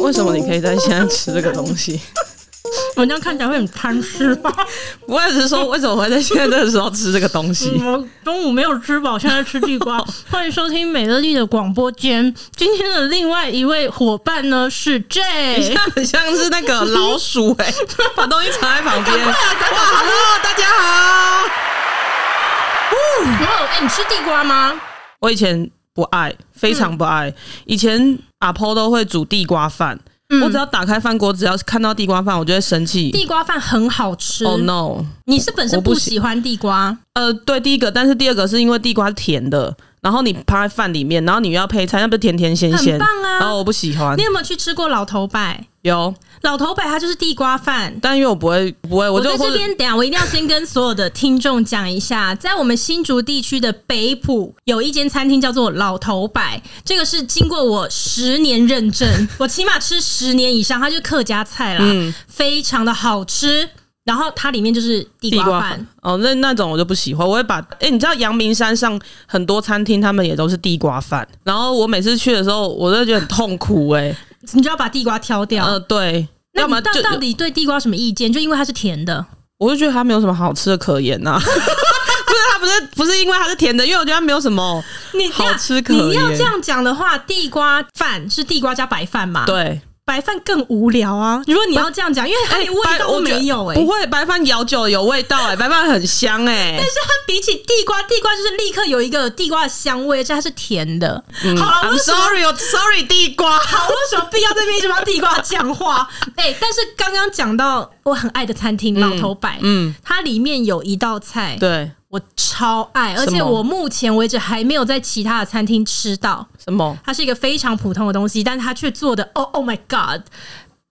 为什么你可以在现在吃这个东西？我这样看起来会很贪吃吧？我也是说，为什么会在现在这个时候吃这个东西？我中午没有吃饱，现在吃地瓜。欢迎收听美乐蒂的广播间。今天的另外一位伙伴呢是 J，很像是那个老鼠哎、欸，把东西藏在旁边。哇，Hello，大家好。哇，哎，你吃地瓜吗？我以前不爱，非常不爱。以前阿婆都会煮地瓜饭。嗯、我只要打开饭锅，只要是看到地瓜饭，我就会生气。地瓜饭很好吃。Oh no！你是本身不喜欢地瓜？呃，对，第一个，但是第二个是因为地瓜是甜的，然后你趴在饭里面，然后你又要配菜，那不是甜甜鲜鲜？很棒啊！然后我不喜欢。你有没有去吃过老头拜？有。老头柏它就是地瓜饭，但因为我不会，不会，我就我在这边。等下，我一定要先跟所有的听众讲一下，在我们新竹地区的北埔有一间餐厅叫做老头柏，这个是经过我十年认证，我起码吃十年以上，它就是客家菜啦，嗯，非常的好吃。然后它里面就是地瓜饭哦，那那种我就不喜欢。我会把哎，你知道阳明山上很多餐厅他们也都是地瓜饭，然后我每次去的时候，我都觉得很痛苦哎，你就要把地瓜挑掉。呃，对。那你到到底对地瓜什么意见？就因为它是甜的，我就觉得它没有什么好吃的可言呐、啊。不是它不是不是因为它是甜的，因为我觉得它没有什么好吃可言。你要这样讲的话，地瓜饭是地瓜加白饭嘛？对。白饭更无聊啊！如果你要这样讲，因为它连味道都没有哎、欸，不会，白饭咬久了有味道哎、欸，白饭很香哎、欸。但是它比起地瓜，地瓜就是立刻有一个地瓜的香味，而且它是甜的。嗯、好了，I'm sorry，sorry，地瓜。好，为什么必要这边一直帮地瓜讲话？哎、欸，但是刚刚讲到我很爱的餐厅、嗯、老头白，嗯，它里面有一道菜，对。我超爱，而且我目前为止还没有在其他的餐厅吃到什么。它是一个非常普通的东西，但是它却做的哦，Oh my God！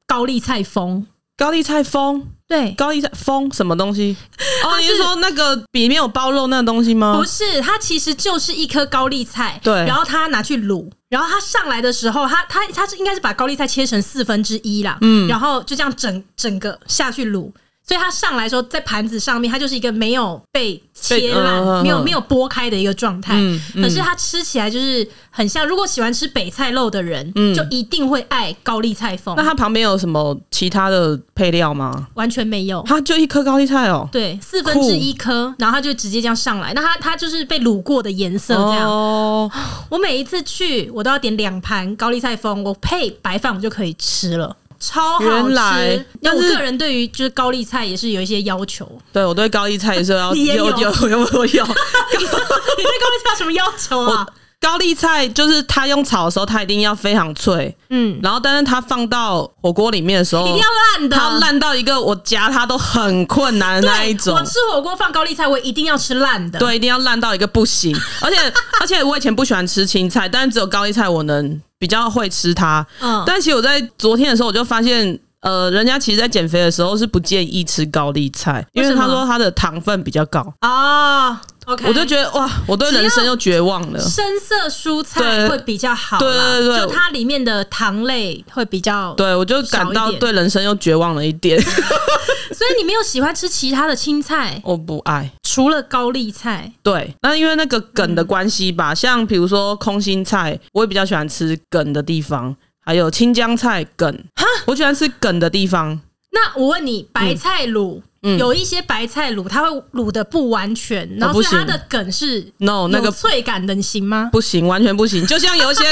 高丽菜风，高丽菜风，对，高丽菜风什么东西？哦，你是说那个里面有包肉那个东西吗？不是，它其实就是一颗高丽菜，对，然后它拿去卤，然后它上来的时候，它它它是应该是把高丽菜切成四分之一啦，嗯，然后就这样整整个下去卤。所以它上来说，在盘子上面，它就是一个没有被切烂、没有没有剥开的一个状态。嗯嗯、可是它吃起来就是很像，如果喜欢吃北菜肉的人，嗯、就一定会爱高丽菜风。那它旁边有什么其他的配料吗？完全没有，它就一颗高丽菜哦。对，四分之一颗，然后它就直接这样上来。那它它就是被卤过的颜色这样。哦、我每一次去，我都要点两盘高丽菜风，我配白饭，我就可以吃了。超好吃！原来，那我个人对于就是高丽菜也是有一些要求。对，我对高丽菜也是要有有有有有。你对高丽菜有什么要求啊？高丽菜就是它用炒的时候，它一定要非常脆，嗯，然后但是它放到火锅里面的时候，一定要烂的，它烂到一个我夹它都很困难的那一种。我吃火锅放高丽菜，我一定要吃烂的，对，一定要烂到一个不行。而且而且我以前不喜欢吃青菜，但是只有高丽菜我能比较会吃它。嗯，但其实我在昨天的时候我就发现。呃，人家其实，在减肥的时候是不建议吃高丽菜，因为他说它的糖分比较高啊。OK，我就觉得哇，我对人生又绝望了。深色蔬菜会比较好，对对对，就它里面的糖类会比较。对，我就感到对人生又绝望了一点。所以你没有喜欢吃其他的青菜？我不爱，除了高丽菜。对，那因为那个梗的关系吧，像比如说空心菜，我也比较喜欢吃梗的地方。还有青江菜梗，哈，我喜欢吃梗的地方。那我问你，白菜卤。嗯有一些白菜卤，它会卤的不完全，然后它的梗是 no 那个脆感的，行吗？不行，完全不行。就像有一些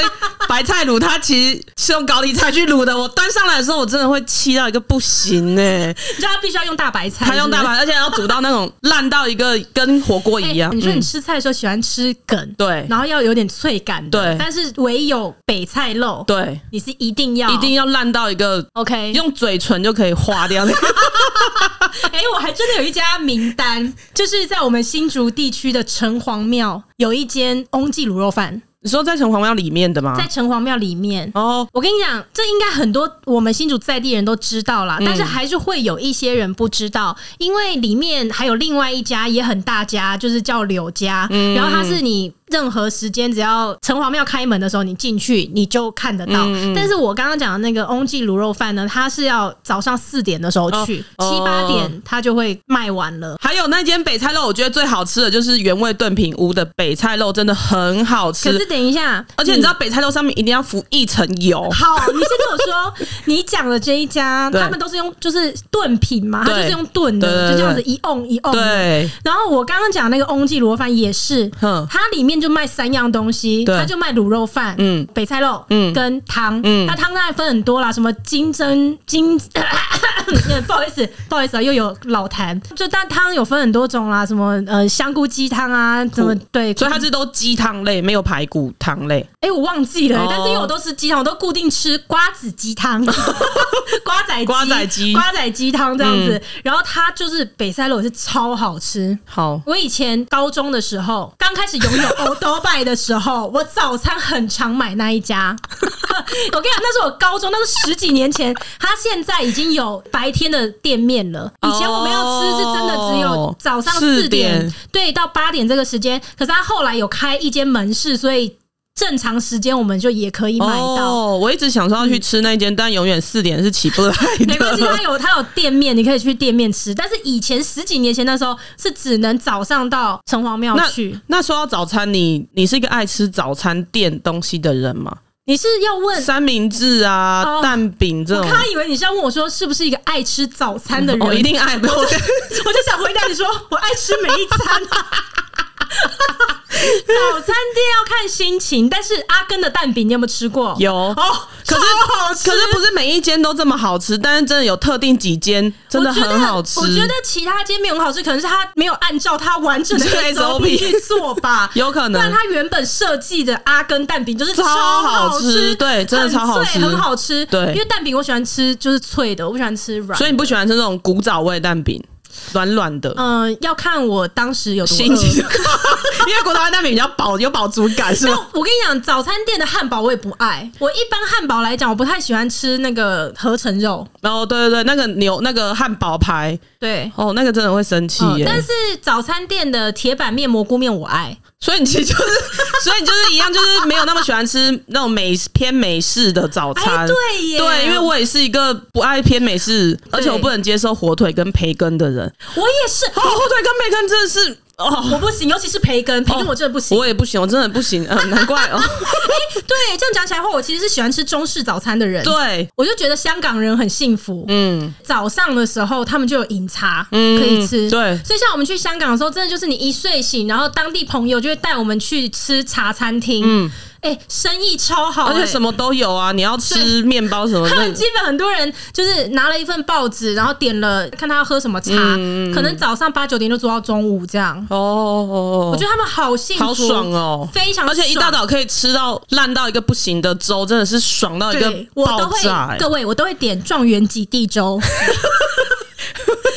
白菜卤，它其实是用高丽菜去卤的。我端上来的时候，我真的会气到一个不行哎！你知道它必须要用大白菜，它用大白，而且要煮到那种 烂到一个跟火锅一样。你说你吃菜的时候喜欢吃梗，对，然后要有点脆感，对。但是唯有北菜肉，对，你是一定要一定要烂到一个 OK，用嘴唇就可以化掉那 个。哎，我还真的有一家名单，就是在我们新竹地区的城隍庙有一间翁记卤肉饭。你说在城隍庙里面的吗？在城隍庙里面哦。我跟你讲，这应该很多我们新竹在地人都知道啦，但是还是会有一些人不知道，因为里面还有另外一家也很大家，就是叫柳家。然后它是你任何时间只要城隍庙开门的时候，你进去你就看得到。嗯嗯，但是我刚刚讲的那个翁记卤肉饭呢，它是要早上四点的时候去，哦、七八点它就会卖完了。还有那间北菜肉，我觉得最好吃的就是原味炖品屋的北菜肉，真的很好吃。可是等一下，而且你知道北菜肉上面一定要浮一层油。好，你先跟我说，你讲的这一家，他们都是用就是炖品嘛，他就是用炖的，就这样子一瓮一瓮。对。然后我刚刚讲那个翁记卤肉饭也是，它里面就卖三样东西，他就卖卤肉饭，嗯，北菜肉，嗯，跟汤，嗯，那汤当然分很多啦，什么金针金，不好意思，不好意思啊，又有老痰，就但汤有分很多种啦，什么呃香菇鸡汤啊，什么对，所以它是都鸡汤类，没有排骨汤类。哎，我忘记了，但是因为我都是鸡汤，我都固定吃瓜子鸡汤，瓜仔瓜仔鸡。瓜仔鸡汤这样子，然后它就是北菜肉也是超好吃。好，我以前高中的时候，刚开始拥有欧都拜的时候，我早餐很常买那一家。我跟你讲，那是我高中，那是十几年前，他现在已经有白天的店面了。以前我们要吃是真的只有早上四点，对，到八点这个时间。可是他后来有开一间门市，所以。正常时间我们就也可以买到。哦，我一直想说要去吃那间，嗯、但永远四点是起不来的。没关系，它有它有店面，你可以去店面吃。但是以前十几年前那时候是只能早上到城隍庙去那。那说到早餐，你你是一个爱吃早餐店东西的人吗？你是要问三明治啊、哦、蛋饼这种？他以为你是要问我说是不是一个爱吃早餐的人？我、嗯哦、一定爱。我就 我就想回答你说，我爱吃每一餐。早餐店要看心情，但是阿根的蛋饼你有没有吃过？有哦，可是好吃，可是不是每一间都这么好吃，但是真的有特定几间真的很好吃。我觉得其他间没有很好吃，可能是他没有按照他完整的 SOP 去做吧，有可能。但他原本设计的阿根蛋饼就是超好吃，对，真的超好吃，很好吃。对，因为蛋饼我喜欢吃就是脆的，我不喜欢吃软，所以你不喜欢吃那种古早味蛋饼。软软的，嗯，要看我当时有多心情，因为古早味蛋饼比较饱，有饱足感，是吗？我跟你讲，早餐店的汉堡我也不爱。我一般汉堡来讲，我不太喜欢吃那个合成肉。哦，对对对，那个牛那个汉堡排，对，哦，那个真的会生气耶。但是早餐店的铁板面、蘑菇面我爱。所以你其实就是，所以你就是一样，就是没有那么喜欢吃那种美偏美式的早餐。对耶，对，因为我也是一个不爱偏美式，而且我不能接受火腿跟培根的人。我也是，火腿跟培根真的是。哦，我不行，尤其是培根，培根我真的不行。我也不行，我真的不行，嗯，难怪哦。哎，对，这样讲起来的话，我其实是喜欢吃中式早餐的人。对，我就觉得香港人很幸福。嗯，早上的时候他们就有饮茶嗯可以吃。对，所以像我们去香港的时候，真的就是你一睡醒，然后当地朋友就会带我们去吃茶餐厅。嗯。哎、欸，生意超好，欸，而且什么都有啊！你要吃面包什么的，他们基本很多人就是拿了一份报纸，然后点了看他要喝什么茶，嗯、可能早上八九点就做到中午这样。哦，哦，我觉得他们好幸福，好爽哦，非常爽，而且一大早可以吃到烂到一个不行的粥，真的是爽到一个爆炸，欸。各位，我都会点状元及第粥。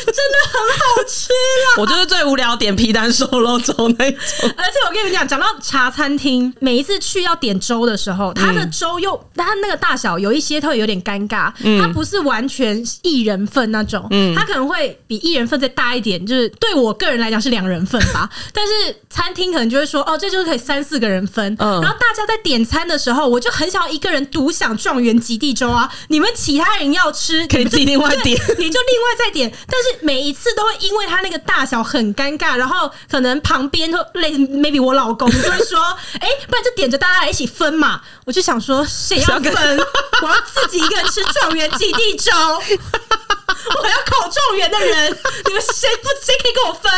真的很好吃啊！我就是最无聊点皮蛋瘦肉粥那种。而且我跟你们讲，讲到茶餐厅，每一次去要点粥的时候，它的粥又它那个大小有一些它会有点尴尬，它不是完全一人份那种，它可能会比一人份再大一点，就是对我个人来讲是两人份吧。但是餐厅可能就会说，哦，这就是可以三四个人分。然后大家在点餐的时候，我就很想要一个人独享状元及第粥啊！你们其他人要吃，可以自己另外点，你就另外再点，但是。每一次都会因为他那个大小很尴尬，然后可能旁边会类 maybe 我老公就会说：“哎、欸，不然就点着大家来一起分嘛。”我就想说，谁要分？我要自己一个人吃状元及第粥，我要考状元的人，你们谁不谁可以跟我分？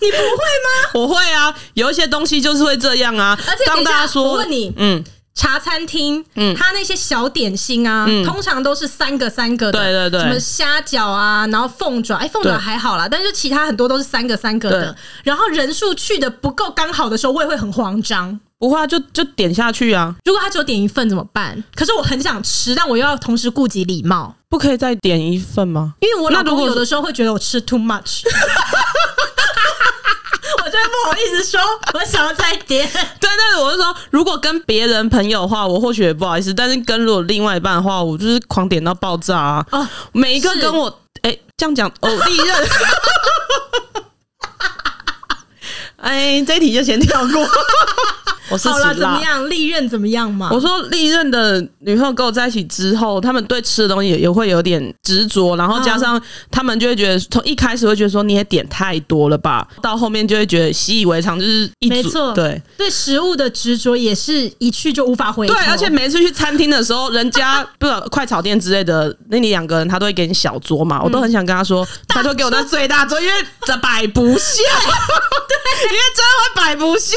你不会吗？我会啊，有一些东西就是会这样啊。而且当大家说，我问你，嗯。茶餐厅，嗯，它那些小点心啊，嗯、通常都是三个三个的，对对对，什么虾饺啊，然后凤爪，哎，凤爪还好啦，但是其他很多都是三个三个的，然后人数去的不够刚好的时候，我也会很慌张。不会啊，就就点下去啊。如果他只有点一份怎么办？可是我很想吃，但我又要同时顾及礼貌，不可以再点一份吗？因为我老公有的时候会觉得我吃 too much。我就不好意思说，我想要再点。对，但是我是说，如果跟别人朋友的话，我或许也不好意思；但是跟如果另外一半的话，我就是狂点到爆炸啊！哦，每一个跟我哎、欸、这样讲哦，第一任。哎，这一题就先跳过。我是好了，怎么样？历任怎么样嘛？我说利刃的女朋友跟我在一起之后，他们对吃的东西也也会有点执着，然后加上他们就会觉得，从一开始会觉得说你也点太多了吧，到后面就会觉得习以为常，就是一没错，对对食物的执着也是一去就无法回。对，而且每次去餐厅的时候，人家 不知道快炒店之类的，那你两个人他都会给你小桌嘛，我都很想跟他说，他就给我那最大桌，因为这摆不下，对，因为真的会摆不下。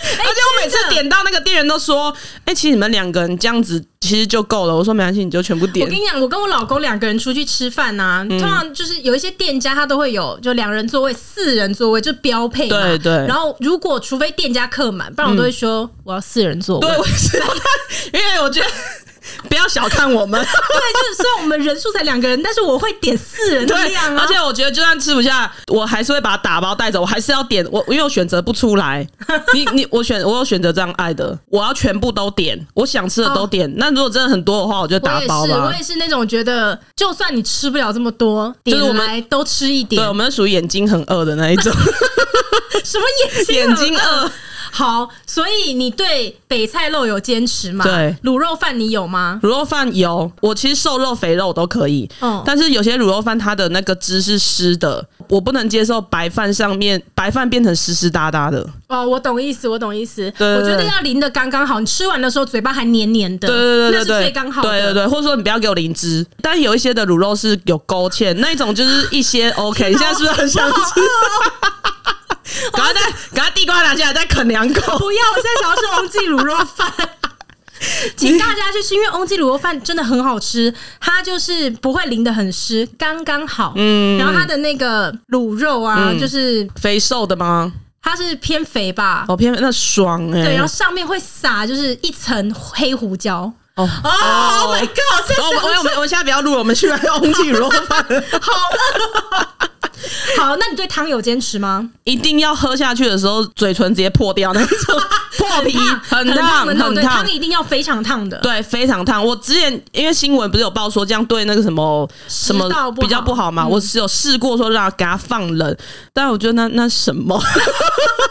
而且我每次点到那个店员都说：“哎、欸，其实你们两个人这样子其实就够了。”我说：“没关系，你就全部点。”我跟你讲，我跟我老公两个人出去吃饭呐、啊，通常就是有一些店家他都会有就两人座位、四人座位就标配嘛。对对。然后如果除非店家客满，不然我都会说我要四人座位。对，我知道，因为我觉得。不要小看我们，对，就是虽然我们人数才两个人，但是我会点四人的量啊。而且我觉得，就算吃不下，我还是会把它打包带走，我还是要点。我因为我选择不出来，你你我选我有选择这样爱的，我要全部都点，我想吃的都点。那、哦、如果真的很多的话，我就打包吧。我也是，我也是那种觉得，就算你吃不了这么多，就是我们都吃一点。对，我们属于眼睛很饿的那一种。什么眼睛？眼睛饿。好，所以你对北菜肉有坚持吗？对，卤肉饭你有吗？卤肉饭有，我其实瘦肉肥肉都可以。嗯，但是有些卤肉饭它的那个汁是湿的，我不能接受白饭上面白饭变成湿湿哒哒的。哦，我懂意思，我懂意思。对，我觉得要淋的刚刚好，你吃完的时候嘴巴还黏黏的。对对对对，那是最刚好的。对对对，或者说你不要给我淋汁，但有一些的卤肉是有勾芡，那一种就是一些 OK。你现在是不是很想吃？赶快再，赶快地瓜拿起来再啃两口。不要，我现在想要吃翁记卤肉饭，请大家去吃，因为翁记卤肉饭真的很好吃，它就是不会淋得很湿，刚刚好。嗯，然后它的那个卤肉啊，嗯、就是肥瘦的吗？它是偏肥吧？哦，偏肥那爽哎、欸。对，然后上面会撒就是一层黑胡椒。哦哦、oh, oh、my god！我我我们我们现在不要录了，我们去买翁记卤肉饭。好了。好，那你对汤有坚持吗？一定要喝下去的时候，嘴唇直接破掉那种 破皮，很烫很烫。汤一定要非常烫的，对，非常烫。我之前因为新闻不是有报说这样对那个什么什么比较不好嘛，我是有试过说让给它放冷，但我觉得那那什么，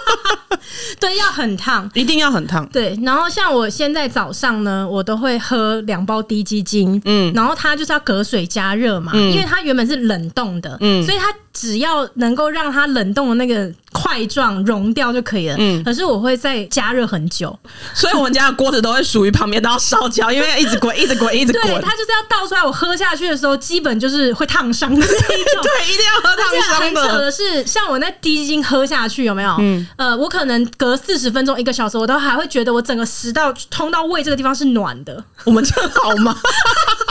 对，要很烫，一定要很烫。对，然后像我现在早上呢，我都会喝两包滴鸡精，嗯，然后它就是要隔水加热嘛，因为它原本是冷冻的，嗯，所以它。只要能够让它冷冻的那个块状融掉就可以了。嗯，可是我会再加热很久，所以我们家的锅子都会属于旁边都要烧焦，因为要一直滚，一直滚，一直滚。对，它就是要倒出来，我喝下去的时候，基本就是会烫伤的那一种。对，一定要喝烫伤的。很扯的是，像我那滴鸡精喝下去有没有？嗯，呃，我可能隔四十分钟、一个小时，我都还会觉得我整个食道通到胃这个地方是暖的。我们这样好吗？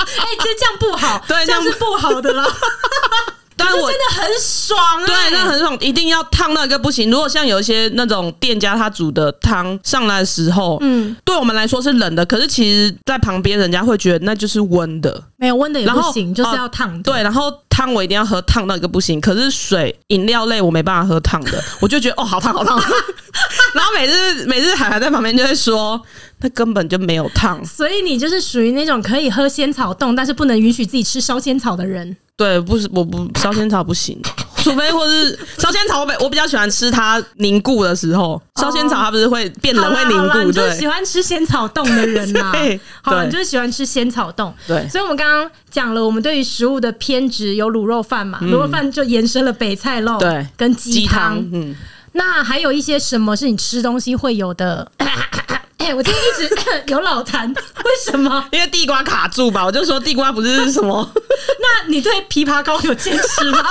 哎、欸，其实这样不好，对，这样是不好的啦。但是真的很爽啊！对，那很爽，一定要烫到一个不行。如果像有一些那种店家，他煮的汤上来的时候，嗯，对我们来说是冷的，可是其实在旁边人家会觉得那就是温的，没有温的也不行，就是要烫的。对，然后汤我一定要喝烫到一个不行，可是水饮料类我没办法喝烫的，我就觉得哦，好烫好烫。然后每次每次海涵在旁边就会说，他根本就没有烫。所以你就是属于那种可以喝仙草冻，但是不能允许自己吃烧仙草的人。对，不是我不烧仙草不行，除非或是烧仙草我比我比较喜欢吃它凝固的时候，烧仙草它不是会变冷会凝固，对，喜欢吃仙草冻的人呐，好了，你就是喜欢吃仙草冻，对，所以我们刚刚讲了我们对于食物的偏执，有卤肉饭嘛，卤肉饭就延伸了北菜肉，对，跟鸡汤，嗯，那还有一些什么是你吃东西会有的？哎、欸，我今天一直 有老痰，为什么？因为地瓜卡住吧，我就说地瓜不是什么。那你对枇杷膏有坚持吗？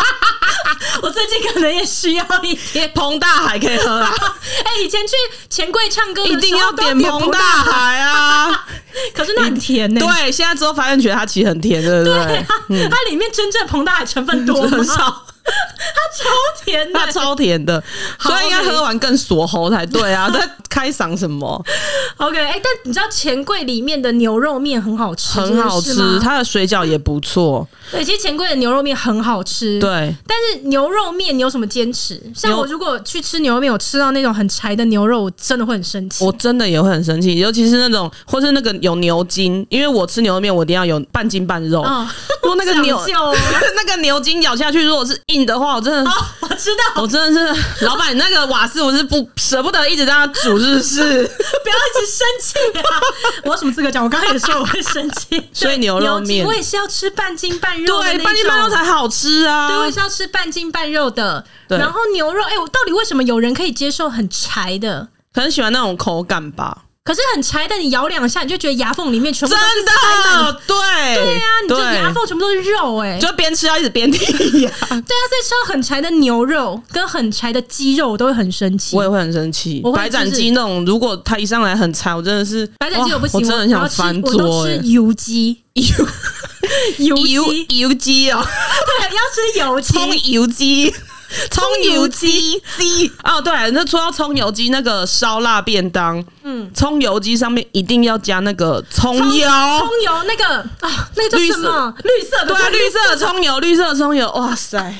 我最近可能也需要一点。澎大海可以喝啊。哎、欸，以前去钱柜唱歌一定要点澎大海啊。可是那很甜呢、欸。对，现在之后发现觉得它其实很甜，对不对？对啊嗯、它里面真正澎大海成分多吗？很少。它超甜的，它超甜的，所以应该喝完更锁喉才对啊！在开嗓什么？OK，哎、欸，但你知道钱柜里面的牛肉面很好吃，很好吃，它的水饺也不错。对，其实钱柜的牛肉面很好吃。对，但是牛肉面你有什么坚持？像我如果去吃牛肉面，我吃到那种很柴的牛肉，我真的会很生气。我真的也会很生气，尤其是那种或是那个有牛筋，因为我吃牛肉面我一定要有半筋半肉。哦，如果那个牛 那个牛筋咬下去，如果是硬的话，我真的，哦，我知道，我真的是老板那个瓦斯，我是不舍不得一直在那煮，是不是？不要一直生气啊！我有什么资格讲？我刚才也说我会生气。所以牛肉面，我也是要吃半筋半肉，对，半斤半肉才好吃啊！对，我也是要吃半斤半肉的。然后牛肉，哎、欸，我到底为什么有人可以接受很柴的？可能喜欢那种口感吧。可是很柴，但你咬两下，你就觉得牙缝里面全部都是真的，对对呀、啊，你就牙缝全部都是肉、欸，哎，就边吃要一直边剔牙。对啊，所以吃到很柴的牛肉跟很柴的鸡肉，我都会很生气。我也会很生气。白斩鸡那种，如果它一上来很柴，我真的是白斩鸡我不行，我真的很想翻桌、欸。我都吃 油鸡，油油油鸡哦，对，要吃油鸡，葱油鸡。葱油鸡。鸡。哦，对，那说到葱油鸡，那个烧腊便当，嗯，葱油鸡上面一定要加那个葱油，葱油那个啊、哦，那个叫什么？绿色，对，绿色的葱油，绿色的葱油，哇塞！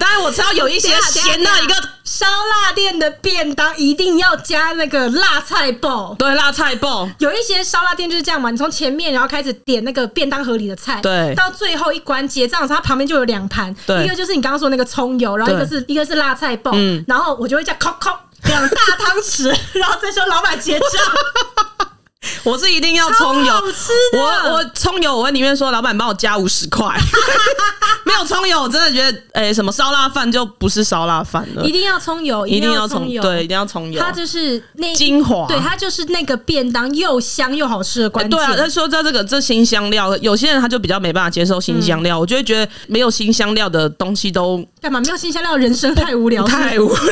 当然我知道有一些咸的一个烧腊店的便当一定要加那个辣菜爆，对，辣菜爆。有一些烧腊店就是这样嘛，你从前面然后开始点那个便当盒里的菜，对，到最后一关结账的时候，它旁边就有两盘，一个就是你刚刚说那个葱油，然后一个是一个是辣菜爆，嗯，然后我就会叫扣扣两大汤匙，然后再说老板结账。我是一定要葱油，我我葱油我会宁愿说老板帮我加五十块，没有葱油我真的觉得哎、欸、什么烧腊饭就不是烧腊饭了，一定要葱油，一定要葱油，对，一定要葱油，它就是那精华，对，它就是那个便当又香又好吃的关键、欸。对啊，他说在这个这新香料，有些人他就比较没办法接受新香料，嗯、我就会觉得没有新香料的东西都干嘛？没有新香料，人生太无聊，太无聊。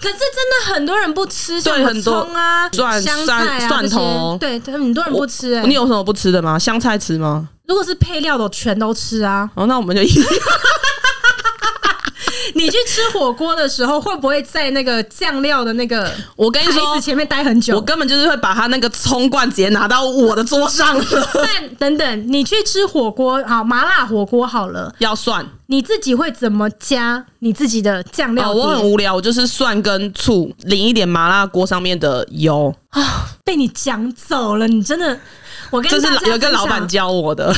可是真的很多人不吃，对，很多葱啊、香菜啊、蒜头。对，很多人不吃哎、欸，你有什么不吃的吗？香菜吃吗？如果是配料的，我全都吃啊。哦，那我们就一起。你去吃火锅的时候，会不会在那个酱料的那个我跟你说前面待很久？我根本就是会把他那个葱罐直接拿到我的桌上了。但等等，你去吃火锅，好麻辣火锅好了，要蒜，你自己会怎么加你自己的酱料？哦，我很无聊，我就是蒜跟醋淋一点麻辣锅上面的油啊、哦。被你讲走了，你真的，我跟你这是有一个老板教我的，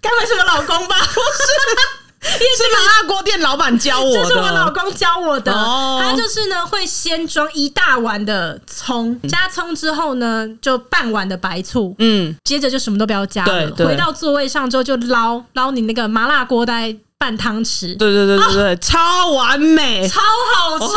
该不会是我老公吧？不是。是麻辣锅店老板教我的，这是我老公教我的。他就是呢，会先装一大碗的葱，加葱之后呢，就半碗的白醋，嗯，接着就什么都不要加了。回到座位上之后，就捞捞你那个麻辣锅，大概半汤匙。对对对对对，超完美，超好吃。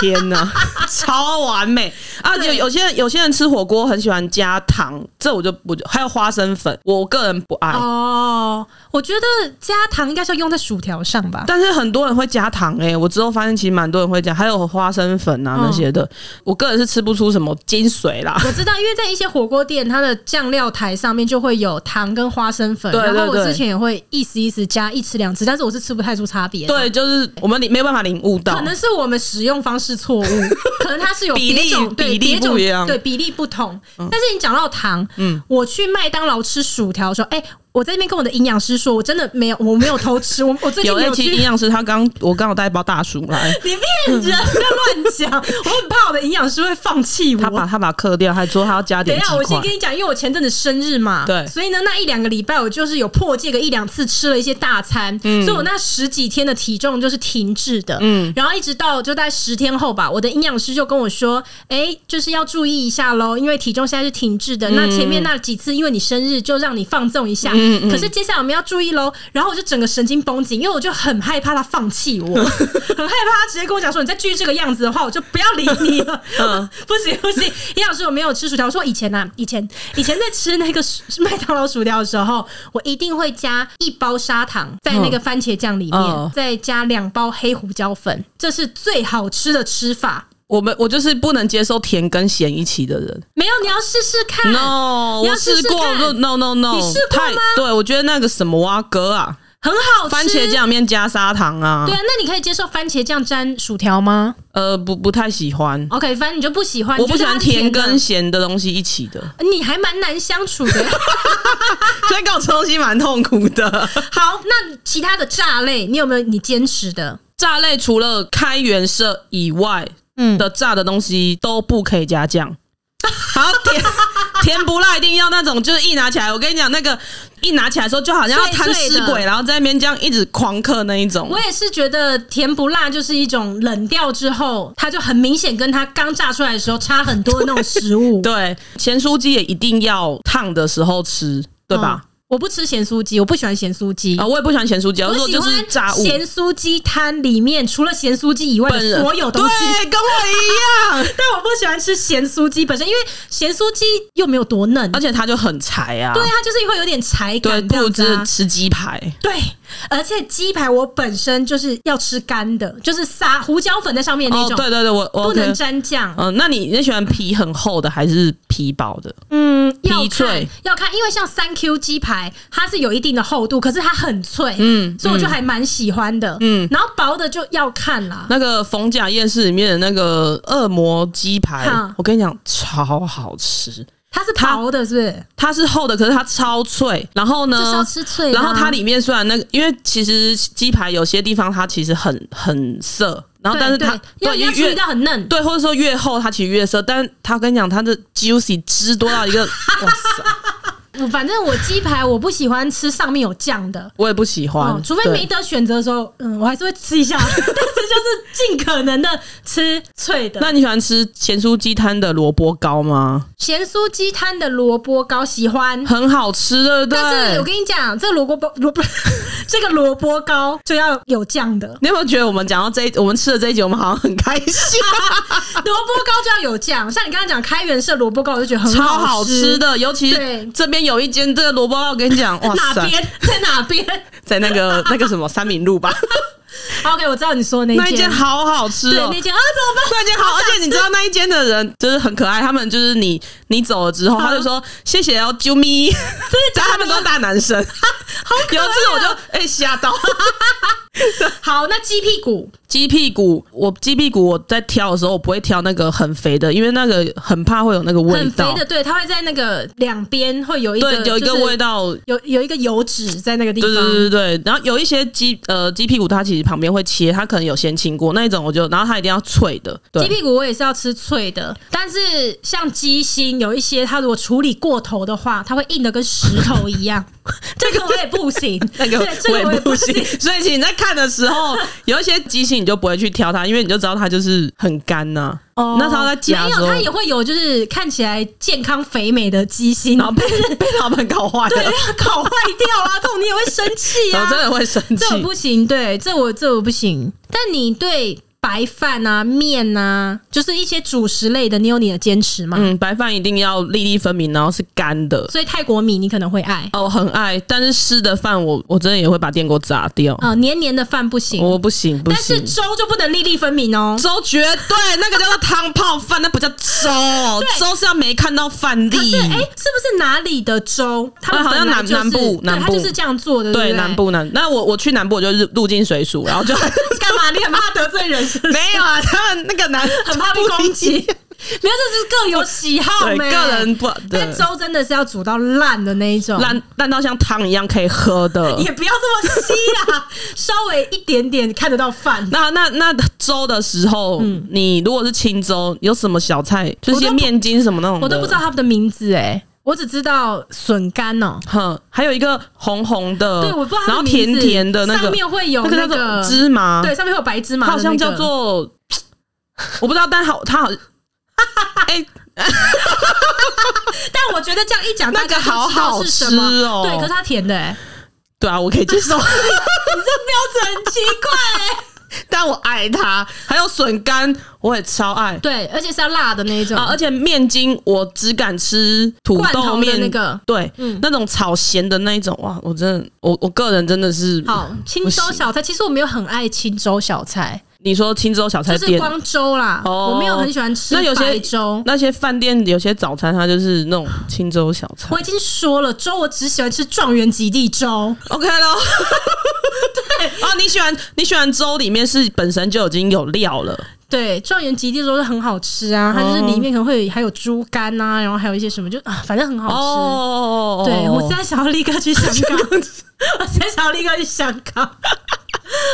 天哪，超完美啊！有有些人有些人吃火锅很喜欢加糖，这我就不还有花生粉，我个人不爱哦。我觉得加糖应该是要用在薯条上吧，但是很多人会加糖哎、欸，我之后发现其实蛮多人会加，还有花生粉啊那些的。我个人是吃不出什么精髓啦。我知道，因为在一些火锅店，它的酱料台上面就会有糖跟花生粉，然后我之前也会意思意思加一吃两匙，但是我是吃不太出差别。对，就是我们没有办法领悟到，可能是我们使用方式错误，可能它是有比例比例不一样，对比例不同。但是你讲到糖，嗯，我去麦当劳吃薯条的时候，哎。我在那边跟我的营养师说，我真的没有，我没有偷吃。我 我最近有去营养师，他刚我刚好带一包大薯来。你骗人，不要乱讲！我很怕我的营养师会放弃我。他把他把它嗑掉，还说他要加点。等一下，我先跟你讲，因为我前阵子生日嘛，对，所以呢，那一两个礼拜我就是有破戒个一两次，吃了一些大餐，嗯，所以我那十几天的体重就是停滞的，嗯，然后一直到就在十天后吧，我的营养师就跟我说，哎、欸，就是要注意一下喽，因为体重现在是停滞的，嗯。那前面那几次因为你生日，就让你放纵一下，嗯嗯，可是接下来。我们要注意喽，然后我就整个神经绷紧，因为我就很害怕他放弃我，很害怕他直接跟我讲说：“你再继续这个样子的话，我就不要理你了。” 嗯，不行不行，叶老师，我没有吃薯条。我说以前啊，以前以前在吃那个麦当劳薯条的时候，我一定会加一包砂糖在那个番茄酱里面，嗯、再加两包黑胡椒粉，这是最好吃的吃法。我们我就是不能接受甜跟咸一起的人。没有，你要试试看。No，我试过。No No No，你试过吗？对，我觉得那个什么蛙哥啊，很好吃。番茄酱里面加砂糖啊。对啊，那你可以接受番茄酱沾薯条吗？呃，不，不太喜欢。OK，反正你就不喜欢。我不喜欢甜跟咸的东西一起的。你还蛮难相处的，所以跟我吃东西蛮痛苦的。好，那其他的炸类，你有没有你坚持的？炸类除了开元社以外，嗯的炸的东西都不可以加酱。好甜 甜不辣，一定要那种，就是一拿起来，我跟你讲，那个一拿起来的时候，就好像要贪吃鬼，然后在那边这样一直狂嗑那一种。我也是觉得甜不辣就是一种冷掉之后，它就很明显跟它刚炸出来的时候差很多的那种食物。对，咸酥鸡也一定要烫的时候吃，对吧？嗯我不吃咸酥鸡，我不喜欢咸酥鸡啊，我也不喜欢咸酥鸡。我说就是炸物。咸酥鸡摊里面除了咸酥鸡以外的所有东西，对，跟我一样。但我不喜欢吃咸酥鸡本身，因为咸酥鸡又没有多嫩，而且它就很柴啊。对，它就是会有点柴感。对，不如吃吃鸡排。对，而且鸡排我本身就是要吃干的，就是撒胡椒粉在上面那种。对对对，我不能沾酱。嗯，那你你喜欢皮很厚的还是皮薄的？嗯，皮脆要看，因为像三 Q 鸡排。它是有一定的厚度，可是它很脆，嗯，所以我就还蛮喜欢的，嗯。然后薄的就要看啦。那个逢甲夜市里面的那个恶魔鸡排，我跟你讲超好吃。它是薄的，是不是？它是厚的，可是它超脆。然后呢，就是要吃脆。然后它里面虽然那个，因为其实鸡排有些地方它其实很很涩，然后但是它对要越到很嫩，对，或者说越厚它其实越涩。但是它跟你讲，它的 juicy 汁多到一个 哇塞！反正我鸡排我不喜欢吃上面有酱的，我也不喜欢，哦、除非没得选择的时候，嗯，我还是会吃一下，但是就是尽可能的吃脆的。那你喜欢吃咸酥鸡摊的萝卜糕吗？咸酥鸡摊的萝卜糕喜欢，很好吃的，对。但是我跟你讲，这个萝卜包萝卜，这个萝卜糕就要有酱的。你有没有觉得我们讲到这一，我们吃的这一集，我们好像很开心？萝卜糕就要有酱，像你刚刚讲开元社萝卜糕，我就觉得很好吃，超好吃的，尤其是这边。有一间这个萝卜糕，我跟你讲，哇塞，哪边？在哪边？在那个那个什么三明路吧。OK，我知道你说的那一间好好吃哦。那间啊，怎么办？那间好，而且你知道那一间的人就是很可爱，他们就是你你走了之后，他就说谢谢哦，啾咪。真的？他们都是大男生，好可爱。有一次我就哎吓到。好，那鸡屁股，鸡屁股，我鸡屁股我在挑的时候，我不会挑那个很肥的，因为那个很怕会有那个味道。很肥的，对，它会在那个两边会有一个，对，有一个味道，有有一个油脂在那个地方。对对对对，然后有一些鸡呃鸡屁股，它其实旁边会切，它可能有先清过那一种，我就然后它一定要脆的。鸡屁股我也是要吃脆的，但是像鸡心有一些，它如果处理过头的话，它会硬的跟石头一样。这个我也不行，那个我也不行。所以你在看的时候，有一些鸡心你就不会去挑它，因为你就知道它就是很干呐、啊。哦，那时候在夹，没有，他也会有就是看起来健康肥美的鸡心，然后被 被老板搞坏，对，搞坏掉啊！这种你也会生气啊，我真的会生气，这我不行，对，这我这我不行。但你对。白饭啊，面啊，就是一些主食类的，你有你的坚持吗？嗯，白饭一定要粒粒分明，然后是干的。所以泰国米你可能会爱哦，很爱。但是湿的饭我我真的也会把电锅炸掉啊、哦，黏黏的饭不行，我不行不行。但是粥就不能粒粒分明哦，粥绝对那个叫做汤泡饭，那不叫粥，粥是要没看到饭粒。是哎、欸，是不是哪里的粥？他们、就是啊、好像南南部南部就是这样做的，对，南部南。那我我去南部我就入境随俗，然后就 干嘛？你很怕得罪人是？没有啊。他们那个男 很怕被攻击，没有，这是各有喜好，对，个人不。但粥真的是要煮到烂的那一种，烂烂到像汤一样可以喝的，也不要这么稀啦，稍微一点点看得到饭。那那那粥的时候，嗯，你如果是清粥，有什么小菜？就是些面筋什么那种，我都不知道他们的名字哎，我只知道笋干哦，哼，还有一个红红的，对，我不知道，然后甜甜的那个，上面会有那个芝麻，对，上面会有白芝麻，好像叫做。我不知道，但好，它好，哎、欸，但我觉得这样一讲，那个好好吃哦，对，可是它甜的、欸，哎，对啊，我可以接受，你这标准很奇怪、欸，但我爱它，还有笋干，我也超爱，对，而且是要辣的那一种，啊、而且面筋我只敢吃土豆面。那个，对，嗯，那种炒咸的那一种，哇，我真的，我我个人真的是好清粥小菜，其实我没有很爱清粥小菜。你说青州小菜店，就是光粥啦。哦，我没有很喜欢吃那有些粥，那些饭店有些早餐它就是那种青州小菜。我已经说了，粥我只喜欢吃状元及第粥。OK 喽。对啊，你喜欢你喜欢粥里面是本身就已经有料了。对，状元及第粥是很好吃啊，它就是里面可能会有还有猪肝呐，然后还有一些什么，就啊，反正很好吃。哦，对，我现在想要立刻去香港，我现在想要立刻去香港。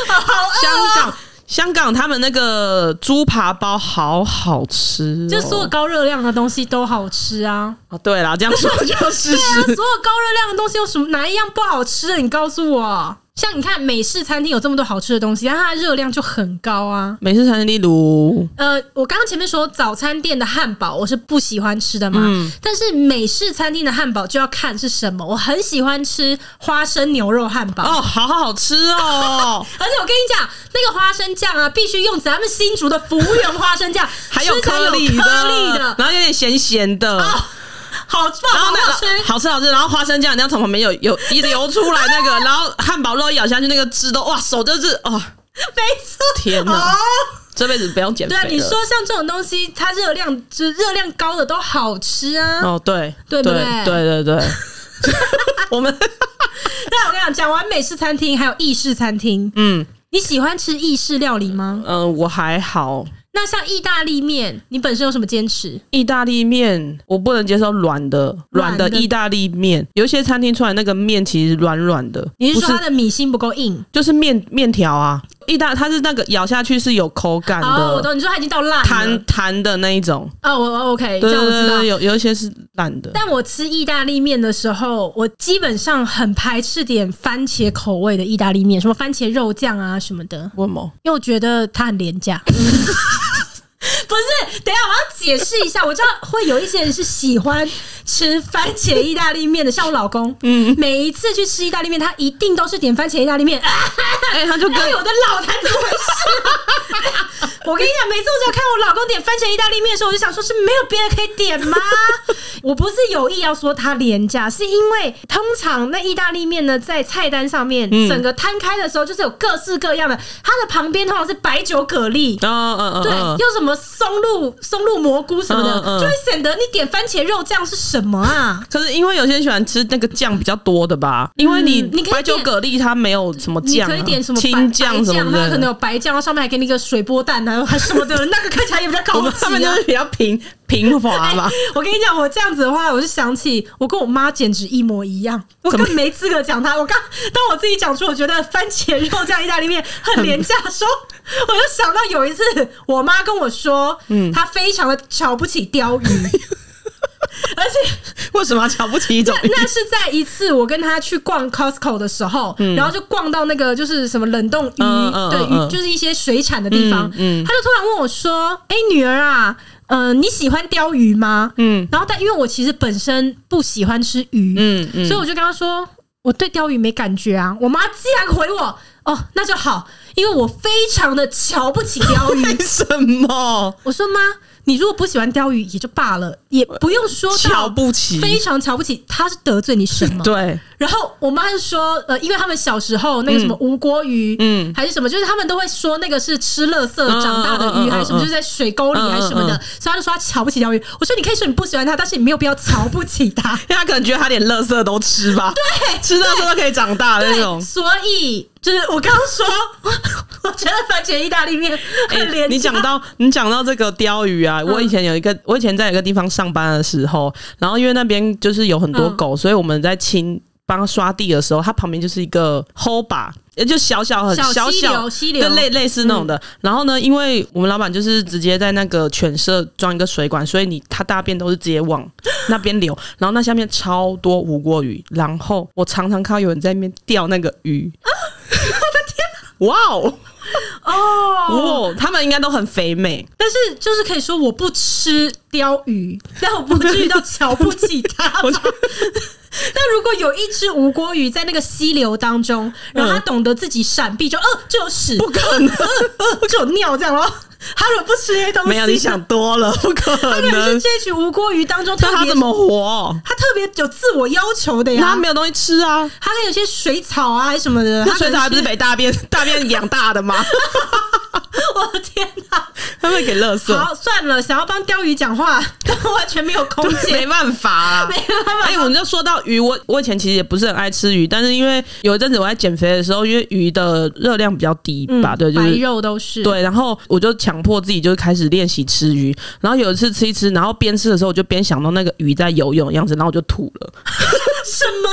好，香港。香港他们那个猪扒包好好吃，哦，就所有高热量的东西都好吃啊！哦，对啦，这样说就是，啊，所有高热量的东西有什么哪一样不好吃？你告诉我。像你看美式餐厅有这么多好吃的东西，但它的热量就很高啊。美式餐厅例如，呃，我刚刚前面说早餐店的汉堡我是不喜欢吃的嘛，嗯，但是美式餐厅的汉堡就要看是什么。我很喜欢吃花生牛肉汉堡哦，好好吃哦。而且我跟你讲，那个花生酱啊，必须用咱们新竹的服务员花生酱，还有颗粒的，然后有点咸咸的。哦 好吃，然后那个好吃，好吃好吃，然后花生酱你要从旁边有有一流出来那个，然后汉堡肉一咬下去，那个汁都哇，手就是哦，没错，天哪，哦、这辈子不用减肥。对啊，你说像这种东西，它热量就是热量高的都好吃啊。哦，对，对不对？对对对，我们。那我跟你讲，讲完美式餐厅，还有意式餐厅，嗯，你喜欢吃意式料理吗？嗯、呃，我还好。那像意大利面，你本身有什么坚持？意大利面我不能接受软的，软的意大利面。有一些餐厅出来那个面其实软软的。你是说它的米心不够硬？就是面面条啊，意大它是那个咬下去是有口感的。哦，我懂。你说它已经到烂弹弹的那一种。哦，我 OK，这样我知道。有有一些是烂的。但我吃意大利面的时候，我基本上很排斥点番茄口味的意大利面，什么番茄肉酱啊什么的。为什么？因为我觉得它很廉价。不是，等一下我要解释一下。我知道会有一些人是喜欢吃番茄意大利面的，像我老公，嗯，每一次去吃意大利面，他一定都是点番茄意大利面。哎、欸，他就跟我的 老坛怎么回事？我跟你讲，每次我只要看我老公点番茄意大利面的时候，我就想说，是没有别人可以点吗？我不是有意要说它廉价，是因为通常那意大利面呢，在菜单上面整个摊开的时候，就是有各式各样的，它的旁边通常是白酒蛤蜊，哦哦哦，对，又什么松露松露蘑菇什么的，就会显得你点番茄肉酱是什么啊？可是因为有些人喜欢吃那个酱比较多的吧？因为你你白酒蛤蜊它没有什么酱，你可以点什么青酱什么的，它可能有白酱，上面还给你一个水波蛋啊，还什么的，那个看起来也比较高级啊，他们就是比较平平滑嘛。我跟你讲，我这样子的话，我就想起我跟我妈简直一模一样，我根本没资格讲她。我刚当我自己讲出我觉得番茄肉酱意大利面很廉价的时候，我就想到有一次我妈跟我说，嗯，她非常的瞧不起鯛鱼。而且为什么要瞧不起一种？那是在一次我跟他去逛 Costco 的时候，嗯、然后就逛到那个就是什么冷冻鱼，嗯、对，鱼就是一些水产的地方。嗯，嗯他就突然问我说：“哎、欸，女儿啊，嗯、呃，你喜欢鯛鱼吗？”嗯，然后但因为我其实本身不喜欢吃鱼，嗯嗯，所以我就跟他说：“我对鯛鱼没感觉啊。”我妈竟然回我：“哦，那就好，因为我非常的瞧不起 鯛鱼。”为什么？我说妈。你如果不喜欢钓鱼也就罢了，也不用说瞧不起，非常瞧不起。他是得罪你什么？对。然后我妈就说，呃，因为他们小时候那个什么吴锅鱼，嗯，还是什么，就是他们都会说那个是吃垃圾长大的鱼，还是什么，就是在水沟里还是什么的，所以他就说他瞧不起条鱼。我说你可以说你不喜欢它，但是你没有必要瞧不起它，因 为他可能觉得他连垃圾都吃吧，对，吃垃圾都可以长大的那种。所以就是我刚刚说，我觉得番茄意大利面很廉价。你讲到你讲到这个鲷鱼啊，我以前有一个，我以前在一个地方上班的时候，然后因为那边就是有很多狗，所以我们在清。帮他刷地的时候，它旁边就是一个 hole 把，也就小小很小小，溪流，就类类似那种的。嗯、然后呢，因为我们老板就是直接在那个犬舍装一个水管，所以你它大便都是直接往 那边流。然后那下面超多无锅鱼，然后我常常看到有人在那边钓那个鱼。啊、我的天！哇哦！哦，哇，他们应该都很肥美，但是就是可以说我不吃鲷鱼，但我不至于到瞧不起它。但如果有一只无锅鱼在那个溪流当中，然后它懂得自己闪避，就呃就有屎，不可能，就有尿这样咯。他如果不吃那些东西，没有你想多了，不可能。他是这群无锅鱼当中特别，他怎么活？他特别有自我要求的呀。他没有东西吃啊，他还有些水草啊，还是什么的。他水草还不是被大便 大便养大的吗？我的天哪！他会给垃圾。好，算了，想要帮钓鱼讲话，但完全没有空间，没办法啊，没办法。哎，我们就说到鱼，我我以前其实也不是很爱吃鱼，但是因为有一阵子我在减肥的时候，因为鱼的热量比较低吧，对，就是白肉都是对，然后我就强迫自己就是开始练习吃鱼，然后有一次吃一吃，然后边吃的时候我就边想到那个鱼在游泳的样子，然后我就吐了。什么？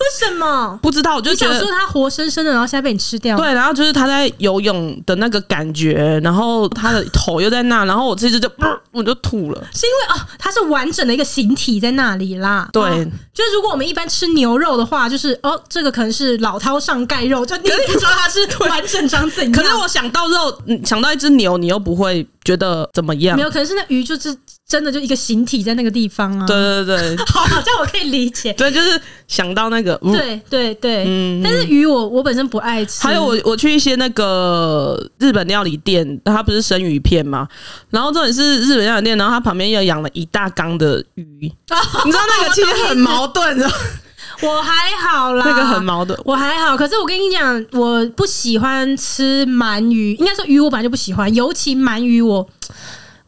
为什么？不知道，我就觉得说它活生生的，然后现在被你吃掉。对，然后就是它在游泳的那个感觉，然后它的头又在那，然后我这只就我就吐了，是因为哦，它是完整的一个形体在那里啦。对，哦、就是如果我们一般吃牛肉的话，就是哦，这个可能是老饕上盖肉，就你不知道它是完整长怎样。可是我想到肉，想到一只牛，你又不会觉得怎么样？没有，可能是那鱼就是。真的就一个形体在那个地方啊！对对对，好，好像我可以理解。对，就是想到那个，嗯、对对对，嗯。但是鱼我我本身不爱吃。还有我我去一些那个日本料理店，它不是生鱼片嘛？然后这里是日本料理店，然后它旁边又养了一大缸的鱼，哦、你知道那个其实很矛盾的。我还好啦，那个很矛盾。我还好，可是我跟你讲，我不喜欢吃鳗鱼，应该说鱼我本来就不喜欢，尤其鳗鱼我。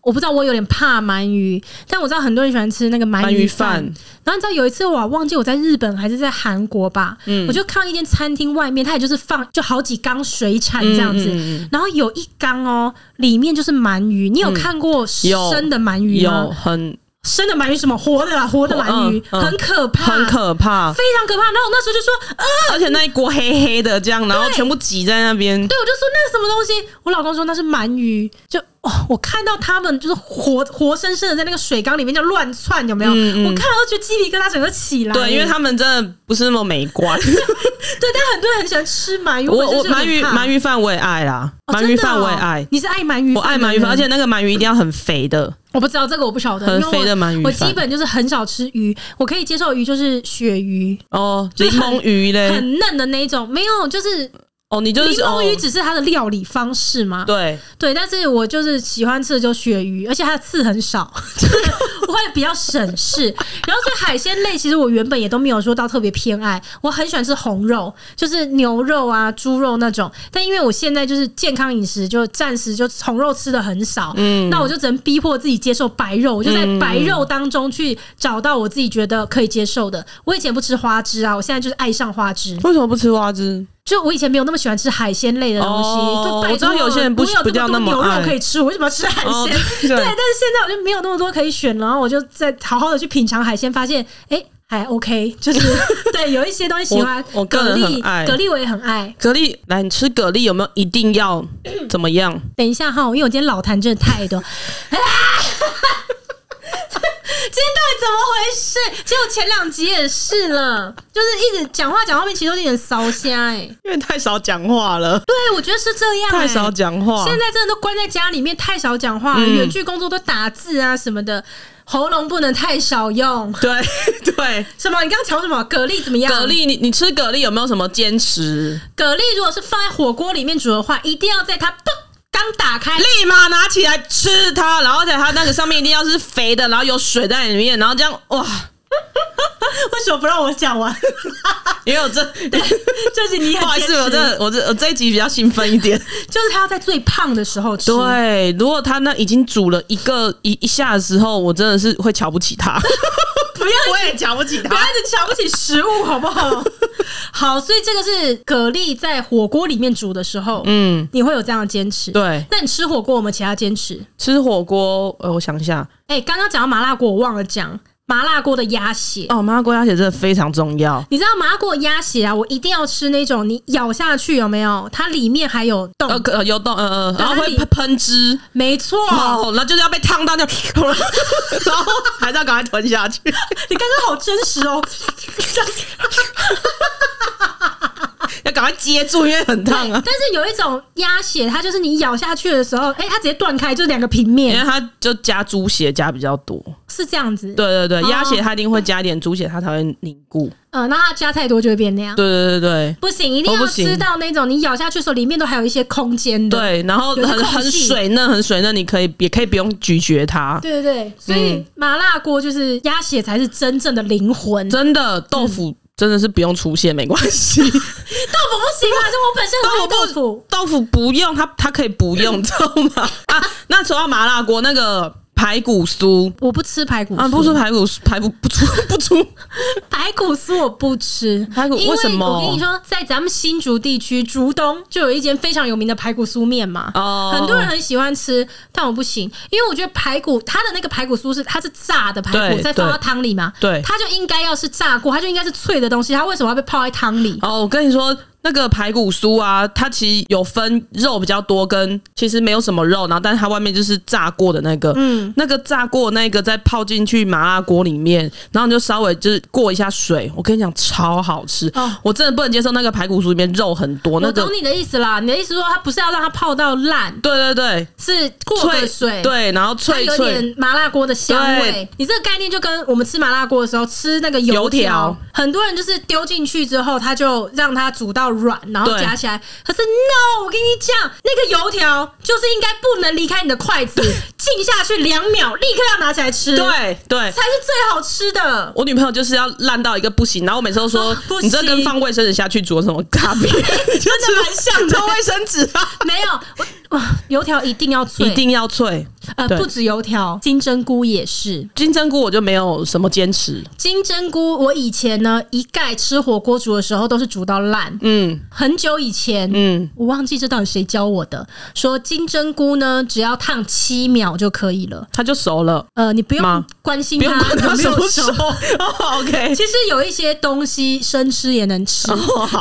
我不知道，我有点怕鳗鱼，但我知道很多人喜欢吃那个鳗鱼饭。然后你知道有一次我忘记我在日本还是在韩国吧，嗯、我就看到一间餐厅外面，它也就是放就好几缸水产这样子，嗯嗯嗯、然后有一缸哦，里面就是鳗鱼。你有看过生的鳗鱼吗？有，有很。生的鳗鱼什么活的啦，活的鳗鱼、嗯、很可怕，很可怕，非常可怕。然后我那时候就说，呃，而且那一锅黑黑的这样，然后全部挤在那边。对，我就说那是什么东西？我老公说那是鳗鱼。就哦，我看到他们就是活活生生的在那个水缸里面就乱窜，有没有？我看到都觉得鸡皮疙瘩整个起来。对，因为他们真的不是那么美观。对，但很多人很喜欢吃鳗鱼。我我鳗鱼鳗鱼饭我也爱啦，鳗鱼饭我也爱。你是爱鳗鱼？我爱鳗鱼饭，而且那个鳗鱼一定要很肥的。我不知道这个，我不晓得。很肥的鳗鱼，我基本就是很少吃鱼，我可以接受鱼就是鳕鱼哦，柠檬鱼嘞，很嫩的那一种，没有就是。哦，你就是柠檬鱼只是它的料理方式吗？对对，但是我就是喜欢吃的就鳕鱼，而且它的刺很少，就是我会比较省事。然后所以海鲜类其实我原本也都没有说到特别偏爱，我很喜欢吃红肉，就是牛肉啊、猪肉那种。但因为我现在就是健康饮食，就暂时就红肉吃的很少，嗯，那我就只能逼迫自己接受白肉，我就在白肉当中去找到我自己觉得可以接受的。我以前不吃花枝啊，我现在就是爱上花枝。为什么不吃花枝？就我以前没有那么喜欢吃海鲜类的东西，哦、就我知道有些人不不要这么多牛肉可以吃，我为什么要吃海鲜？哦、对，但是现在我就没有那么多可以选了，然后我就再好好的去品尝海鲜，发现哎、欸、还 OK，就是对有一些东西喜欢。我，我个人很爱蛤蜊，我也很爱蛤蜊。来，你吃蛤蜊有没有一定要怎么样？等一下哈，因为我今天老痰真的太多。今天到底怎么回事？结果前两集也是了，就是一直讲话讲后面，其实都有点烧瞎哎，因为太少讲话了。对，我觉得是这样、欸，太少讲话。现在真的都关在家里面，太少讲话了。远距、嗯、工作都打字啊什么的，喉咙不能太少用。对 对，什么？你刚刚讲什么？蛤蜊怎么样？蛤蜊，你你吃蛤蜊有没有什么坚持？蛤蜊如果是放在火锅里面煮的话，一定要在它刚打开，立马拿起来吃它，然后在它那个上面一定要是肥的，然后有水在里面，然后这样哇！为什么不让我讲完？因为我这对，就是你不好意思，我这我这我这一集比较兴奋一点，就是他要在最胖的时候吃。对，如果他那已经煮了一个一一下的时候，我真的是会瞧不起他。不要，我也瞧不起他，不要一直瞧不起食物，好不好？好，所以这个是蛤蜊在火锅里面煮的时候，嗯，你会有这样的坚持。对，那你吃火锅，我们其他坚持？吃火锅，呃，我想一下，哎、欸，刚刚讲到麻辣锅，我忘了讲。麻辣锅的鸭血哦，麻辣锅鸭血真的非常重要。你知道麻辣锅鸭血啊，我一定要吃那种，你咬下去有没有？它里面还有洞，呃，有洞，呃呃，然后会喷汁，没错，哦，那就是要被烫到那，然后还是要赶快吞下去。你刚刚好真实哦，要赶快接住，因为很烫啊。但是有一种鸭血，它就是你咬下去的时候，哎、欸，它直接断开，就是两个平面，因为它就加猪血加比较多。是这样子。对对对，鸭血它一定会加一点猪血，它才会凝固。嗯，那它加太多就会变那样。对对对对，不行，一定要吃到那种你咬下去的时候里面都还有一些空间的。对，然后很很水嫩，很水嫩，你可以也可以不用咀嚼它。对对对，所以麻辣锅就是鸭血才是真正的灵魂。真的，豆腐真的是不用出现没关系。豆腐不行啊，就我本身很爱豆腐，豆腐不用，它它可以不用，知道吗？啊，那说到麻辣锅那个。排骨酥，我不吃排骨酥。啊，不吃排骨酥，排骨不出 不出。排骨酥我不吃，排骨为什么？我跟你说，在咱们新竹地区竹东就有一间非常有名的排骨酥面嘛，哦，很多人很喜欢吃，但我不行，因为我觉得排骨它的那个排骨酥是它是炸的排骨，再放到汤里嘛，对，它就应该要是炸过，它就应该是脆的东西，它为什么要被泡在汤里？哦，我跟你说。那个排骨酥啊，它其实有分肉比较多，跟其实没有什么肉，然后但是它外面就是炸过的那个，嗯，那个炸过那个再泡进去麻辣锅里面，然后你就稍微就是过一下水，我跟你讲超好吃，哦，我真的不能接受那个排骨酥里面肉很多。那个，我懂你的意思啦，你的意思说它不是要让它泡到烂，对对对，是过个水，对，然后脆脆，有点麻辣锅的香味。你这个概念就跟我们吃麻辣锅的时候吃那个油条，很多人就是丢进去之后，他就让它煮到软，然后夹。起来，可是 no，我跟你讲，那个油条就是应该不能离开你的筷子，浸下去两秒，立刻要拿起来吃，对对，才是最好吃的。我女朋友就是要烂到一个不行，然后我每次都说，你这跟放卫生纸下去煮什么差别，真的蛮像的。卫生纸啊，没有，哇，油条一定要脆，一定要脆。呃，不止油条，金针菇也是。金针菇我就没有什么坚持。金针菇我以前呢，一概吃火锅煮的时候都是煮到烂。嗯，很久以前，嗯，我忘记这到底谁教我的，说金针菇呢只要烫七秒就可以了，它就熟了。呃，你不用关心它有没有熟。哦，OK。其实有一些东西生吃也能吃，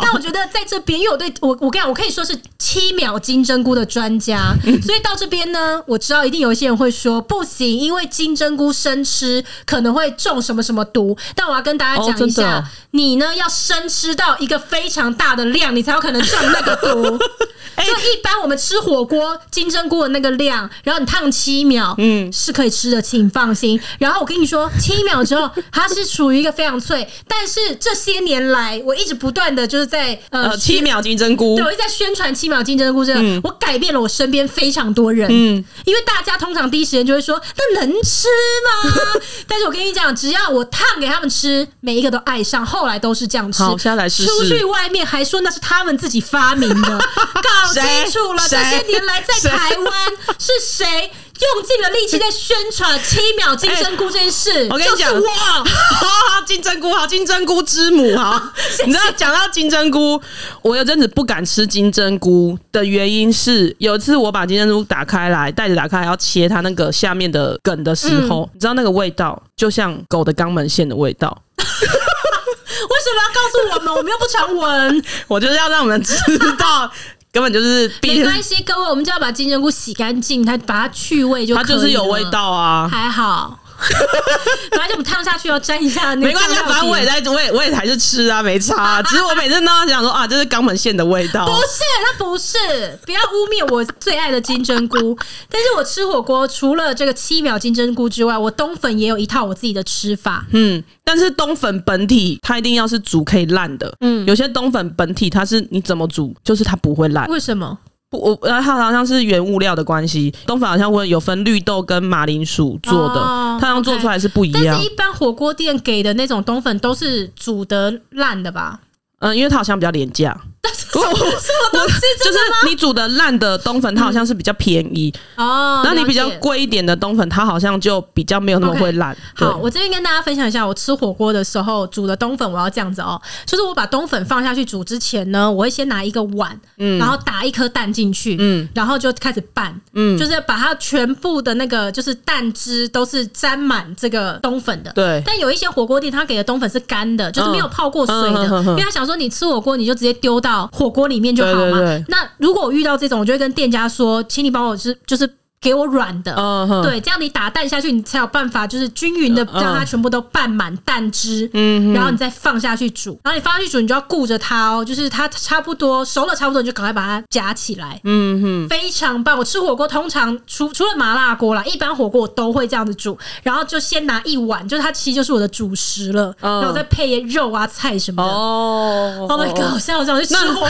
但我觉得在这边，因为我对我我跟你讲，我可以说是七秒金针菇的专家，所以到这边呢，我知道一定有。一些人会说不行，因为金针菇生吃可能会中什么什么毒。但我要跟大家讲一下，哦、你呢要生吃到一个非常大的量，你才有可能中那个毒。就一般我们吃火锅金针菇的那个量，然后你烫七秒，嗯，是可以吃的，请放心。然后我跟你说，七秒之后它是处于一个非常脆。但是这些年来，我一直不断的就是在呃，呃七秒金针菇，对，我一直在宣传七秒金针菇这个，嗯、我改变了我身边非常多人，嗯，因为大家。通常第一时间就会说：“那能吃吗？” 但是我跟你讲，只要我烫给他们吃，每一个都爱上。后来都是这样吃。好，现在来试试。出去外面还说那是他们自己发明的，搞清楚了。这些年来在台湾是谁？用尽了力气在宣传七秒金针菇这件事，欸、我跟你讲，哇，金针菇好，金针菇之母好。谢谢，你知道讲到金针菇，我有阵子不敢吃金针菇的原因是，有一次我把金针菇打开来，袋子打开来要切它那个下面的梗的时候，嗯、你知道那个味道就像狗的肛门腺的味道。为什么要告诉我们？我们又不常闻。我就是要让我们知道。根本就是没关系，各位，我们就要把金针菇洗干净，它把它去味就可以了。它就是有味道啊，还好。本来就不烫下去要沾一下那个，没关系，反正我也在，我也我也还是吃啊，没差、啊。只是我每次都要讲说啊，这是肛门腺的味道。不是，那不是，不要污蔑我最爱的金针菇。但是我吃火锅除了这个七秒金针菇之外，我冬粉也有一套我自己的吃法。嗯，但是冬粉本体它一定要是煮可以烂的。嗯，有些冬粉本体它是你怎么煮就是它不会烂。为什么？我它好像是原物料的关系，冬粉好像会有分绿豆跟马铃薯做的，哦、它好像做出来是不一样。但是一般火锅店给的那种冬粉都是煮的烂的吧？嗯，因为它好像比较廉价。我 我就是你煮的烂的冬粉，它好像是比较便宜哦。那你比较贵一点的冬粉，它好像就比较没有那么会烂。好，我这边跟大家分享一下，我吃火锅的时候煮的冬粉，我要这样子哦。就是我把冬粉放下去煮之前呢，我会先拿一个碗，嗯，然后打一颗蛋进去，嗯，然后就开始拌，嗯，就是把它全部的那个就是蛋汁都是沾满这个冬粉的。对。但有一些火锅店，他给的冬粉是干的，就是没有泡过水的，因为他想说你吃火锅你就直接丢到火锅里面就好嘛。对对对，那如果我遇到这种，我就会跟店家说，请你帮我是就是给我软的，嗯，对，这样你打蛋下去，你才有办法就是均匀的让它全部都拌满蛋汁，嗯，然后你再放下去煮，然后你放下去煮，你就要顾着它哦，就是它差不多熟了，差不多你就赶快把它夹起来，嗯哼，非常棒。我吃火锅通常除除了麻辣锅啦，一般火锅我都会这样子煮，然后就先拿一碗，就是它其实就是我的主食了，然后再配肉啊菜什么的。哦，Oh my god，我现在好想去吃火锅。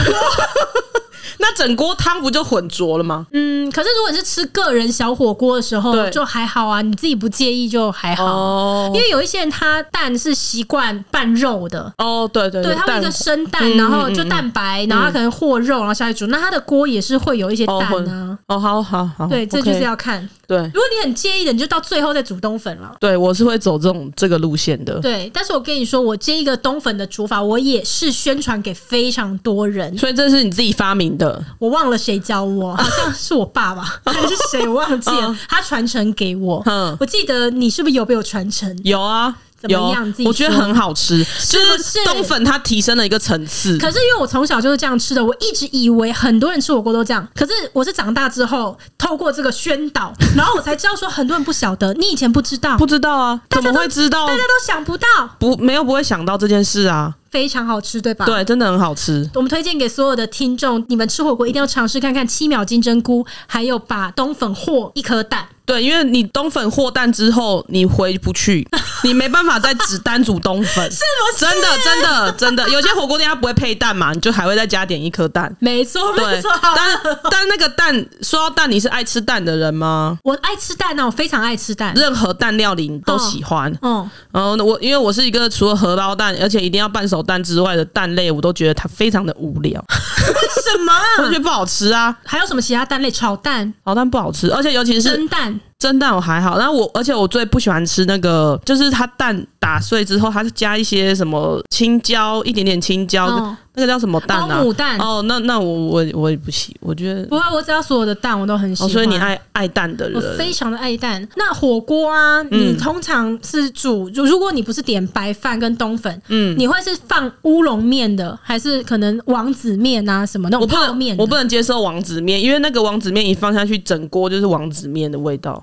那整锅汤不就混浊了吗？嗯，可是如果你是吃个人小火锅的时候，就还好啊，你自己不介意就还好。哦，因为有一些人他蛋是习惯拌肉的。哦，对对对，对，他们一个生蛋，然后就蛋白，然后他可能和肉，然后下去煮，那他的锅也是会有一些蛋啊。哦，好好好，对，这就是要看。对，如果你很介意的，你就到最后再煮冬粉了。对，我是会走这种这个路线的。对，但是我跟你说，我这一个冬粉的煮法，我也是宣传给非常多人。所以这是你自己发明的？我忘了谁教我，好像是我爸爸 还是谁，我忘记了。他传承给我。嗯，我记得你是不是有被我传承？有啊。有，我觉得很好吃，就是冬粉它提升了一个层次。可是因为我从小就是这样吃的，我一直以为很多人吃火锅都这样。可是我是长大之后透过这个宣导，然后我才知道说很多人不晓得，你以前不知道，不知道啊？怎么会知道？大家都想不到，不没有不会想到这件事啊。非常好吃，对吧？对，真的很好吃。我们推荐给所有的听众，你们吃火锅一定要尝试看看七秒金针菇，还有把冬粉和一颗蛋。对，因为你冬粉和蛋之后，你回不去，你没办法再只单煮冬粉。是不是？真的，真的，真的，有些火锅店它不会配蛋嘛，你就还会再加点一颗蛋。没错，没错。但但那个蛋，说到蛋，你是爱吃蛋的人吗？我爱吃蛋啊，我非常爱吃蛋，任何蛋料理你都喜欢。嗯，然后我因为我是一个除了荷包蛋，而且一定要半熟蛋之外的蛋类，我都觉得它非常的无聊。为 什么？我觉得不好吃啊。还有什么其他蛋类？炒蛋，炒蛋不好吃，而且尤其是蒸蛋。蒸蛋我还好，然后我而且我最不喜欢吃那个，就是它蛋打碎之后，它是加一些什么青椒，一点点青椒。哦那个叫什么蛋啊？母蛋哦，那那我我我也不喜，我觉得不会，我只要所有的蛋我都很喜欢。所以你爱爱蛋的人，我非常的爱蛋。那火锅啊，你通常是煮，就如果你不是点白饭跟冬粉，嗯，你会是放乌龙面的，还是可能王子面啊什么那种泡面？我不能接受王子面，因为那个王子面一放下去，整锅就是王子面的味道。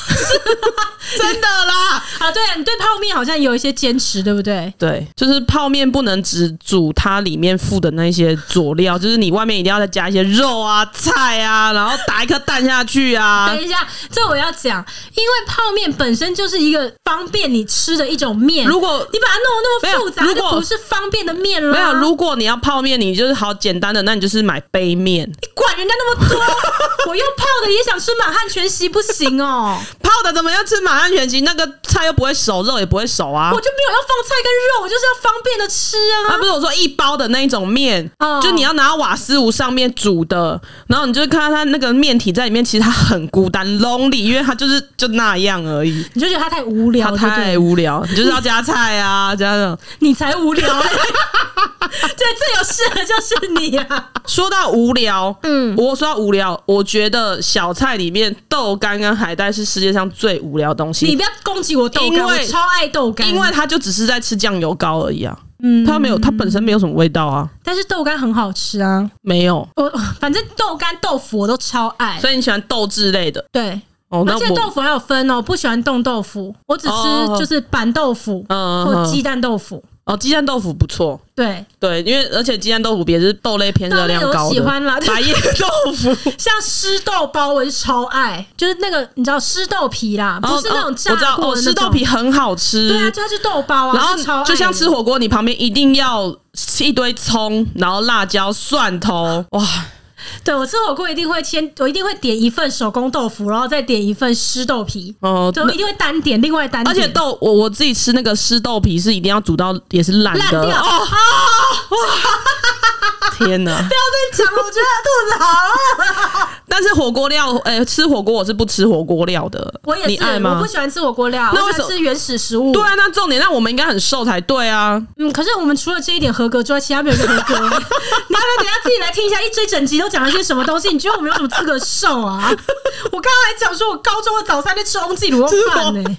真的啦啊！对啊，你对泡面好像有一些坚持，对不对？对，就是泡面不能只煮它里面附的那些佐料，就是你外面一定要再加一些肉啊、菜啊，然后打一颗蛋下去啊。等一下，这我要讲，因为泡面本身就是一个方便你吃的一种面。如果你把它弄得那么复杂，如果不是方便的面了。没有，如果你要泡面，你就是好简单的，那你就是买杯面。你管人家那么多，我又泡的也想吃满汉全席，不行哦。泡的怎么样吃马汉全席？那个菜又不会熟，肉也不会熟啊。我就没有要放菜跟肉，我就是要方便的吃啊。啊，不是我说一包的那一种面，哦、就你要拿到瓦斯炉上面煮的，然后你就看到它那个面体在里面，其实它很孤单，lonely，因为它就是就那样而已。你就觉得它太无聊，它太无聊，你就是要加菜啊，加上你才无聊、欸。对，最有事的就是你啊！说到无聊，嗯，我说到无聊，我觉得小菜里面豆干跟海带是世界上最无聊的东西。你不要攻击我豆干，我超爱豆干，因为它就只是在吃酱油膏而已啊。嗯，它没有，它本身没有什么味道啊。但是豆干很好吃啊。没有，我反正豆干、豆腐我都超爱。所以你喜欢豆制类的？对，哦，而且豆腐还有分哦，不喜欢冻豆腐，我只吃就是板豆腐，嗯，或鸡蛋豆腐。哦，鸡蛋豆腐不错，对对，因为而且鸡蛋豆腐也是豆类偏热量高的，喜欢啦。白叶豆腐，像湿豆包我是超爱，就是那个你知道湿豆皮啦，不是那种炸过的湿豆皮很好吃，对啊，就它是豆包啊，然后就像吃火锅，你旁边一定要一堆葱，然后辣椒、蒜头，哇。对，我吃火锅一定会先，我一定会点一份手工豆腐，然后再点一份湿豆皮。哦，我一定会单点，另外单点。而且豆，我我自己吃那个湿豆皮是一定要煮到也是烂的。烂掉哦！天哪！不要再讲了，我觉得肚子好饿。但是火锅料，哎、欸，吃火锅我是不吃火锅料的。我也是，你爱吗？我不喜欢吃火锅料，那我喜欢吃原始食物。对啊，那重点，那我们应该很瘦才对啊。嗯，可是我们除了这一点合格之外，其他没有合格。你要不等下自己来听一下，一追整集都讲了些什么东西？你觉得我们有什么资格瘦啊？我刚刚还讲说，我高中的早餐在吃翁记卤肉饭呢，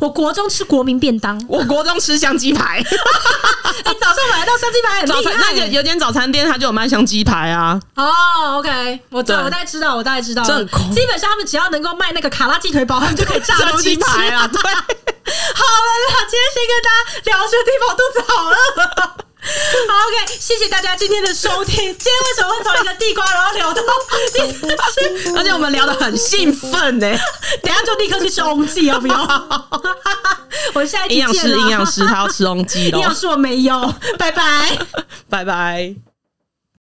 我国中吃国民便当，我国中吃香鸡排。你 早上买到香鸡排很厉害。那有有间早餐店，它就有卖香鸡排啊。哦，OK，我我大概知道，我大概知道。基本上他们只要能够卖那个卡拉鸡腿堡，他们就可以炸鸡排啊。对，好了，啦今天先跟大家聊这个地方，肚子好饿。好，OK，谢谢大家今天的收听。今天为什么会从一个地瓜，然后聊到吃？而且我们聊得很兴奋呢。等下就立刻去吃翁记，要不要？我下一集见。营养师，营养师，他要吃翁记了。营养师我没有，拜拜，拜拜。